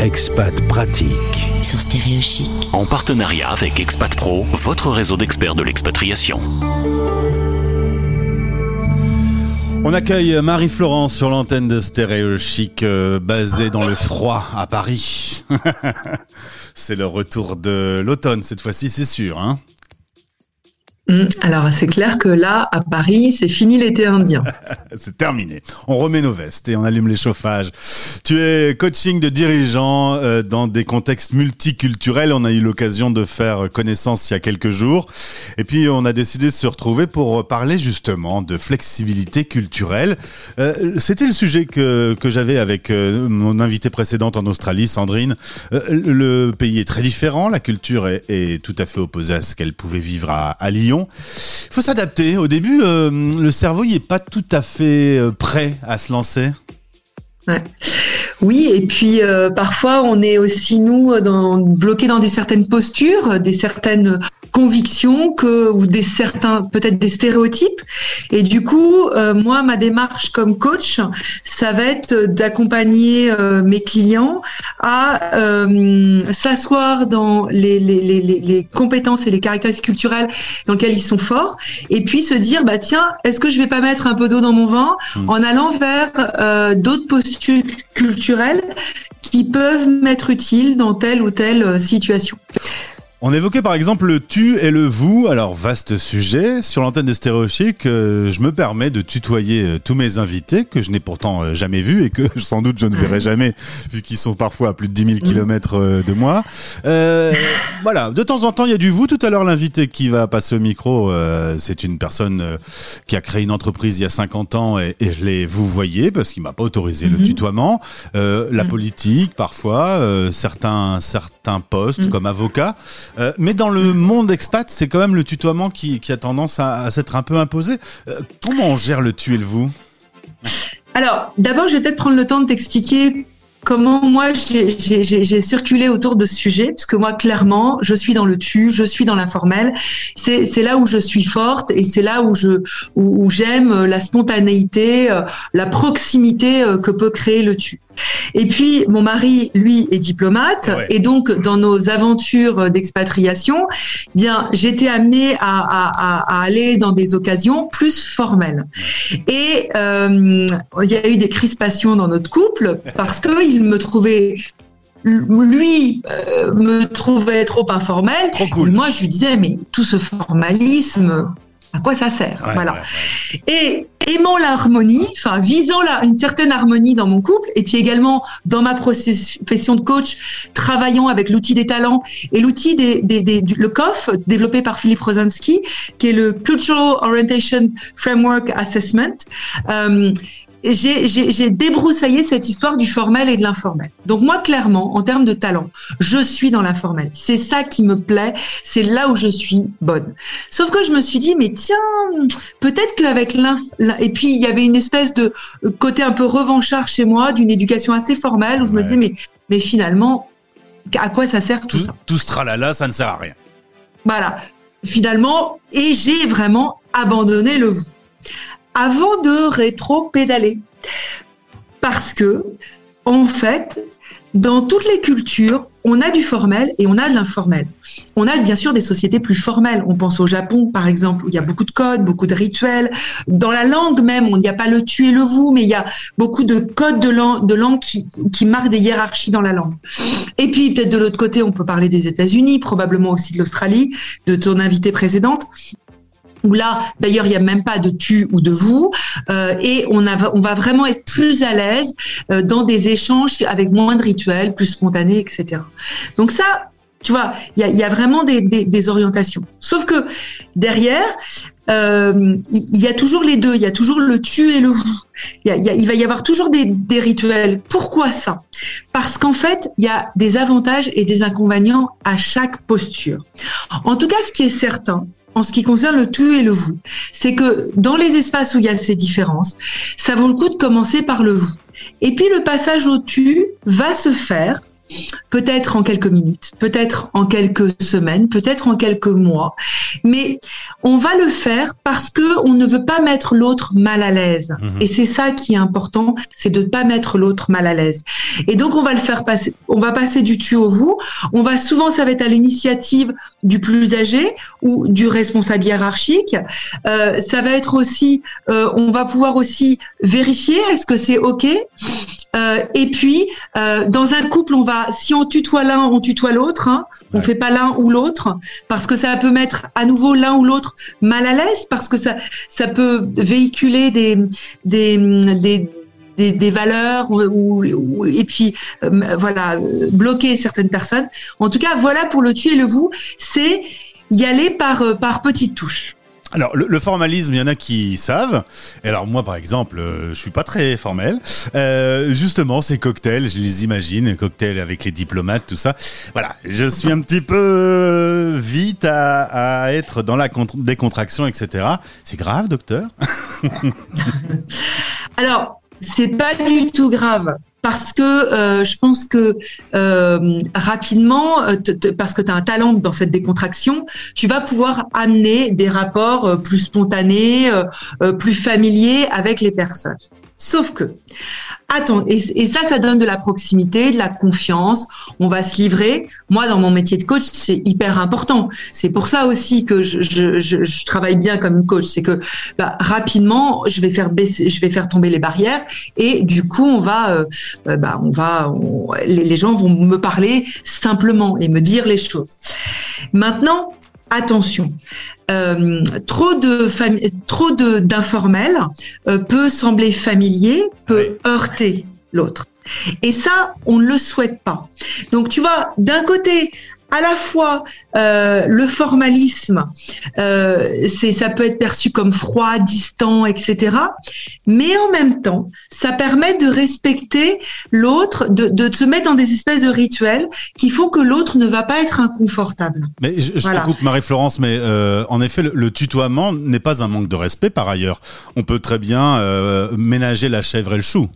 Expat pratique. Sur Stéréo Chic. En partenariat avec Expat Pro, votre réseau d'experts de l'expatriation. On accueille Marie-Florence sur l'antenne de Stéréo Chic, euh, basée dans le froid à Paris. c'est le retour de l'automne cette fois-ci, c'est sûr. Hein Alors, c'est clair que là, à Paris, c'est fini l'été indien. c'est terminé. On remet nos vestes et on allume les chauffages. Tu es coaching de dirigeants euh, dans des contextes multiculturels. On a eu l'occasion de faire connaissance il y a quelques jours. Et puis, on a décidé de se retrouver pour parler justement de flexibilité culturelle. Euh, C'était le sujet que, que j'avais avec euh, mon invité précédente en Australie, Sandrine. Le pays est très différent. La culture est, tout à fait opposée à ce qu'elle pouvait vivre à Lyon. Il faut s'adapter. Au début, euh, le cerveau il est pas tout à fait euh, prêt à se lancer. Oui, et puis euh, parfois on est aussi nous bloqués dans des certaines postures, des certaines convictions que ou des certains peut-être des stéréotypes. Et du coup, euh, moi ma démarche comme coach, ça va être d'accompagner euh, mes clients à euh, s'asseoir dans les, les, les, les compétences et les caractéristiques culturelles dans lesquelles ils sont forts, et puis se dire bah tiens, est-ce que je vais pas mettre un peu d'eau dans mon vin Mm. en allant vers euh, d'autres postures culturelles qui peuvent m'être utiles dans telle ou telle euh, situation. On évoquait par exemple le tu et le vous. Alors vaste sujet sur l'antenne de Stéréo Chic. euh, je me permets de tutoyer euh, tous mes invités que je n'ai pourtant euh, jamais vus et que sans doute je ne verrai jamais vu qu'ils sont parfois à plus de 10 000 kilomètres euh, de moi. Euh, voilà, de temps en temps il y a du vous. Tout à l'heure l'invité qui va passer au micro, euh, c'est une personne qui a créé une entreprise il y a 50 ans et, et je l'ai vous voyez parce qu'il m'a pas autorisé le Mhm. tutoiement. Euh, la politique parfois, euh, certains certains postes Mhm. comme avocat. Euh, mais dans le monde expat, c'est quand même le tutoiement qui, a tendance à, à s'être un peu imposé. Euh, comment on gère le tu et le vous? Alors, d'abord, je vais peut-être prendre le temps de t'expliquer comment moi j'ai- circulé autour de ce sujet, parce que moi, clairement, je suis dans le tu, je suis dans l'informel. C'est là où je suis forte et c'est là où j'aime la spontanéité, euh, la proximité que peut créer le tu. Et puis, mon mari, lui, est diplomate, Ouais. et donc dans nos aventures d'expatriation, bien, j'étais amenée à, à, à, à aller dans des occasions plus formelles. Et euh, il y a eu des crispations dans notre couple parce que il me trouvait lui euh, me trouvait trop informel. Trop cool. Moi, je lui disais, mais tout ce formalisme, à quoi ça sert Ouais, Voilà. ouais, ouais. Et aimant l'harmonie, enfin visant la, une certaine harmonie dans mon couple, et puis également dans ma profession de coach, travaillant avec l'outil des talents et l'outil des, des, des- du- le COF développé par Philippe Rosinski, qui est le Cultural Orientation Framework Assessment. Euh, j'ai- débroussaillé cette histoire du formel et de l'informel. Donc moi, clairement, en termes de talent, je suis dans l'informel. C'est ça qui me plaît, c'est là où je suis bonne. Sauf que je me suis dit, mais tiens, peut-être qu'avec l'in... l'in- Et puis, il y avait une espèce de côté un peu revanchard chez moi, d'une éducation assez formelle, où je me disais, mais, mais finalement, à quoi ça sert tout, Tout, ça? tout ce tralala, ça ne sert à rien. Voilà. Finalement, et j'ai vraiment abandonné le vous. Avant de rétro-pédaler. Parce que, en fait, dans toutes les cultures, on a du formel et on a de l'informel. On a bien sûr des sociétés plus formelles. On pense au Japon, par exemple, où il y a beaucoup de codes, beaucoup de rituels. Dans la langue même, il n'y a pas le tu et le vous, mais il y a beaucoup de codes de langue, qui, qui marquent des hiérarchies dans la langue. Et puis, peut-être de l'autre côté, on peut parler des États-Unis, probablement aussi de l'Australie, de ton invitée précédente où là, d'ailleurs, il n'y a même pas de tu ou de vous, euh, et on, va vraiment être plus à l'aise euh, dans des échanges avec moins de rituels, plus spontanés, etc. Donc ça, tu vois, il y a, y a vraiment des, des, des orientations. Sauf que derrière, euh, il y a toujours les deux, il y a toujours le tu et le vous. Y y il va y avoir toujours des, des rituels. Pourquoi ça? Parce qu'en fait, il y a des avantages et des inconvénients à chaque posture. En tout cas, ce qui est certain, en ce qui concerne le tu et le vous, c'est que dans les espaces où il y a ces différences, ça vaut le coup de commencer par le vous. Et puis le passage au tu va se faire peut-être en quelques minutes, peut-être en quelques semaines, peut-être en quelques mois, mais on va le faire parce que on ne veut pas mettre l'autre mal à l'aise. Mhm. Et c'est ça qui est important, c'est de ne pas mettre l'autre mal à l'aise. Et donc on va le faire passer, on va passer du tu au vous. On va souvent, ça va être à l'initiative du plus âgé ou du responsable hiérarchique. Euh, ça va être aussi, euh, on va pouvoir aussi vérifier est-ce que c'est ok. Euh, et puis, euh, dans un couple, on va, si on tutoie l'un, on tutoie l'autre. Hein. On Ouais. fait pas l'un ou l'autre parce que ça peut mettre à nouveau l'un ou l'autre mal à l'aise parce que ça, ça peut véhiculer des, des, des des, des valeurs ou, ou- et puis euh, voilà bloquer certaines personnes. En tout cas, voilà pour le tu et le vous, c'est y aller par euh, par petites touches. Alors, le, le formalisme, il y en a qui savent. Alors, moi, par exemple, euh, je suis pas très formel. Euh, justement, ces cocktails, je les imagine, cocktails avec les diplomates, tout ça. Voilà, je suis un petit peu euh, vite à, à être dans la contr- décontraction, etc. C'est grave, docteur? Alors, c'est pas du tout grave. Parce que euh, je pense que euh, rapidement, euh, parce que tu as un talent dans cette décontraction, tu vas pouvoir amener des rapports plus spontanés, plus familiers avec les personnes. Sauf que, attends, et, ça, ça donne de la proximité, de la confiance. On va se livrer. Moi, dans mon métier de coach, c'est hyper important. C'est pour ça aussi que je, je, je, travaille bien comme coach. C'est que bah, rapidement, je vais faire baisser, je vais faire tomber les barrières, et du coup, on va, euh, euh, bah, on va, les gens vont me parler simplement et me dire les choses. Maintenant, attention, euh, trop de trop de d'informel euh, peut sembler familier, peut heurter l'autre. Et ça, on ne le souhaite pas. Donc, tu vois, d'un côté, à la fois euh, le formalisme, euh, c'est ça peut être perçu comme froid, distant, etc. Mais en même temps, ça permet de respecter l'autre, de, de se mettre dans des espèces de rituels qui font que l'autre ne va pas être inconfortable. Mais je, je Voilà. te coupe, Marie-Florence, mais euh, en effet, le, le tutoiement n'est pas un manque de respect par ailleurs. On peut très bien euh, ménager la chèvre et le chou.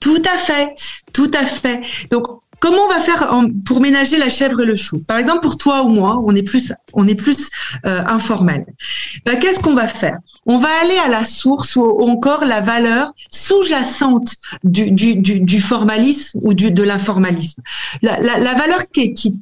Tout à fait, tout à fait. Donc, comment on va faire pour ménager la chèvre et le chou? Par exemple, pour toi ou moi, on est plus, on est plus euh, informel. Ben, Qu'est-ce qu'on va faire? On va aller à la source ou encore la valeur sous-jacente du, formalisme ou de l'informalisme. La, valeur qui est, qui,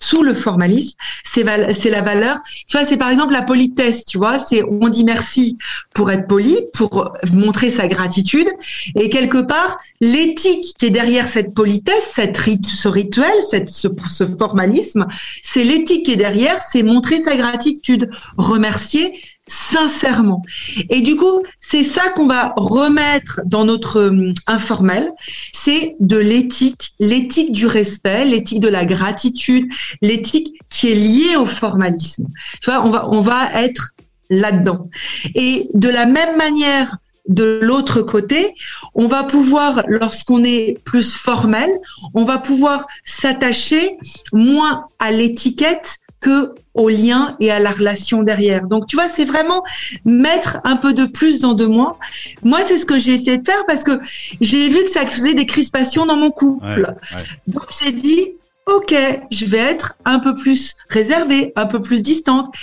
sous le formalisme, c'est la valeur. Tu vois, c'est par exemple la politesse. Tu vois, c'est on dit merci pour être poli, pour montrer sa gratitude, et quelque part l'éthique qui est derrière cette politesse, cette ce rituel, ce formalisme, c'est l'éthique qui est derrière, c'est montrer sa gratitude, remercier sincèrement. Et du coup, c'est ça qu'on va remettre dans notre euh, informel, c'est de l'éthique, l'éthique du respect, l'éthique de la gratitude, l'éthique qui est liée au formalisme. Tu vois, on va, on va être là-dedans. Et de la même manière, de l'autre côté, on va pouvoir, lorsqu'on est plus formel, on va pouvoir s'attacher moins à l'étiquette que au lien et à la relation derrière. Donc tu vois, c'est vraiment mettre un peu de plus dans de moins. Moi, c'est ce que j'ai essayé de faire parce que j'ai vu que ça faisait des crispations dans mon couple. Ouais, ouais. Donc j'ai dit, ok, je vais être un peu plus réservée, un peu plus distante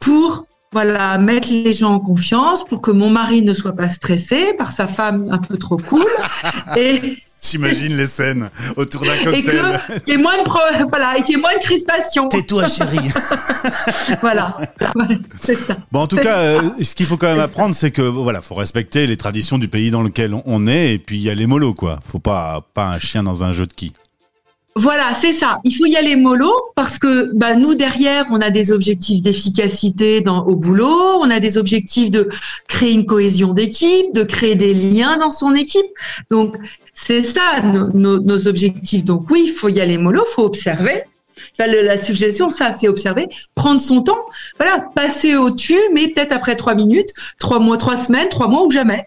pour voilà, mettre les gens en confiance pour que mon mari ne soit pas stressé par sa femme un peu trop cool et, J'imagine les scènes autour d'un et cocktail. que qu'il y ait moins de pro- voilà, et qu'il y ait moins de crispation. Tais-toi, chérie. Voilà, c'est ça. Bon, en tout cas, euh, ce qu'il faut quand même apprendre, c'est que voilà, faut respecter les traditions du pays dans lequel on est, et puis il y a les mollo, quoi. Faut pas pas un chien dans un jeu de qui. Voilà, c'est ça. Il faut y aller mollo parce que bah, nous derrière, on a des objectifs d'efficacité dans au boulot, on a des objectifs de créer une cohésion d'équipe, de créer des liens dans son équipe. Donc c'est ça nos, nos- objectifs. Donc oui, il faut y aller mollo, faut observer. La, suggestion, ça, c'est observer, prendre son temps, voilà, passer au-dessus, mais peut-être après trois minutes, trois mois, trois semaines, trois mois ou jamais.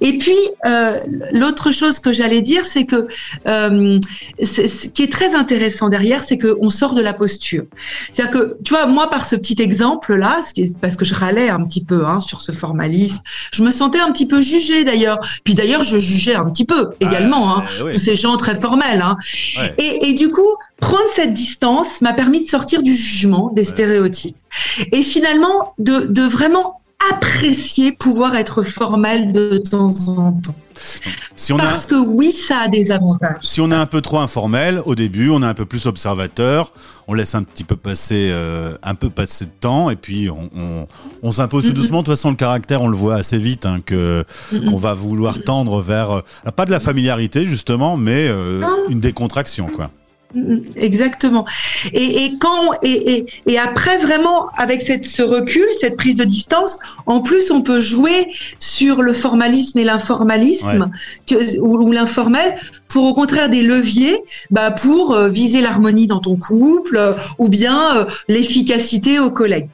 Et puis, euh, l'autre chose que j'allais dire, c'est que euh, ce qui est très intéressant derrière, c'est qu'on sort de la posture. C'est-à-dire que, tu vois, moi, par ce petit exemple-là, parce que je râlais un petit peu hein, sur ce formalisme, je me sentais un petit peu jugée d'ailleurs. Puis d'ailleurs, je jugeais un petit peu également, hein, tous ces gens très formels. Hein. Et, et du coup, prendre cette distance m'a permis de sortir du jugement, des stéréotypes. Et finalement, de, de vraiment apprécier pouvoir être formel de temps en temps. Si on Parce que oui, ça a des avantages. Si on est un peu trop informel au début, on est un peu plus observateur, on laisse un petit peu passer, euh, un peu passer de temps, et puis on, on, on s'impose tout doucement. De toute façon, le caractère, on le voit assez vite, hein, que qu'on va vouloir tendre vers euh, pas de la familiarité justement, mais euh, une décontraction, quoi. Exactement. Et, et quand et, et, après vraiment avec cette, ce recul, cette prise de distance, en plus on peut jouer sur le formalisme et l'informalisme ou, l'informel pour au contraire des leviers bah, pour euh, viser l'harmonie dans ton couple euh, ou bien euh, l'efficacité aux collègues.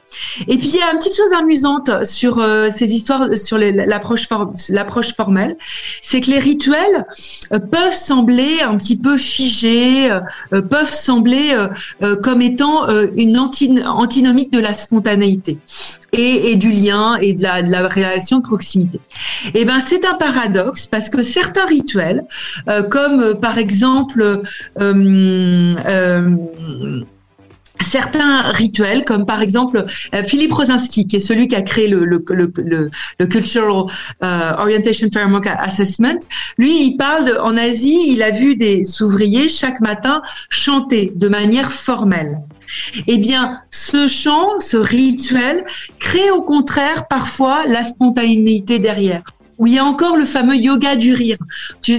Et puis il y a une petite chose amusante sur ces histoires sur l'approche formelle, c'est que les rituels peuvent sembler un petit peu figés euh, peuvent sembler euh, euh, comme étant une antinomique de la spontanéité et, du lien et de la, de la relation de proximité. Et eh ben c'est un paradoxe parce que certains rituels, comme par exemple certains rituels, comme par exemple euh, Philippe Rosinski, qui est celui qui a créé le, le, le, le Cultural euh, Orientation Framework Assessment, lui, il parle de, en Asie, il a vu des ouvriers chaque matin chanter de manière formelle. Eh bien, ce chant, ce rituel, crée au contraire parfois la spontanéité derrière où il y a encore le fameux yoga du rire.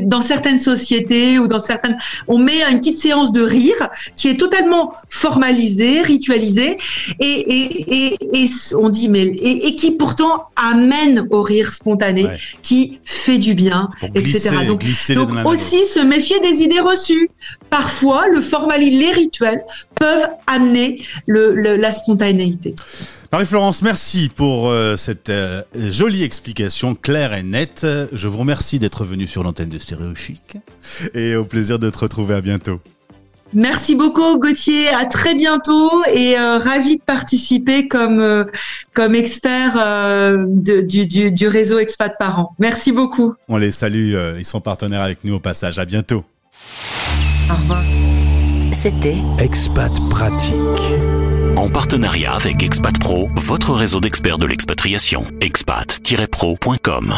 dans certaines sociétés ou dans certaines, on met une petite séance de rire qui est totalement formalisée, ritualisée, et, on dit mais et, qui pourtant amène au rire spontané, qui fait du bien, etc. donc, aussi se méfier des idées reçues. Parfois, le formalisme, les rituels peuvent amener la spontanéité. Marie-Florence, merci pour euh, cette euh, jolie explication claire et nette. Je vous remercie d'être venue sur l'antenne de Stéréo Chic et au plaisir de te retrouver à bientôt. Merci beaucoup Gauthier, à très bientôt et euh, ravi de participer comme comme expert du, du, du, réseau Expat Parents. Merci beaucoup. On les salue, ils sont partenaires avec nous au passage. À bientôt. Au revoir. C'était Expat Pratique. En partenariat avec Expat Pro, votre réseau d'experts de l'expatriation. expat-pro.com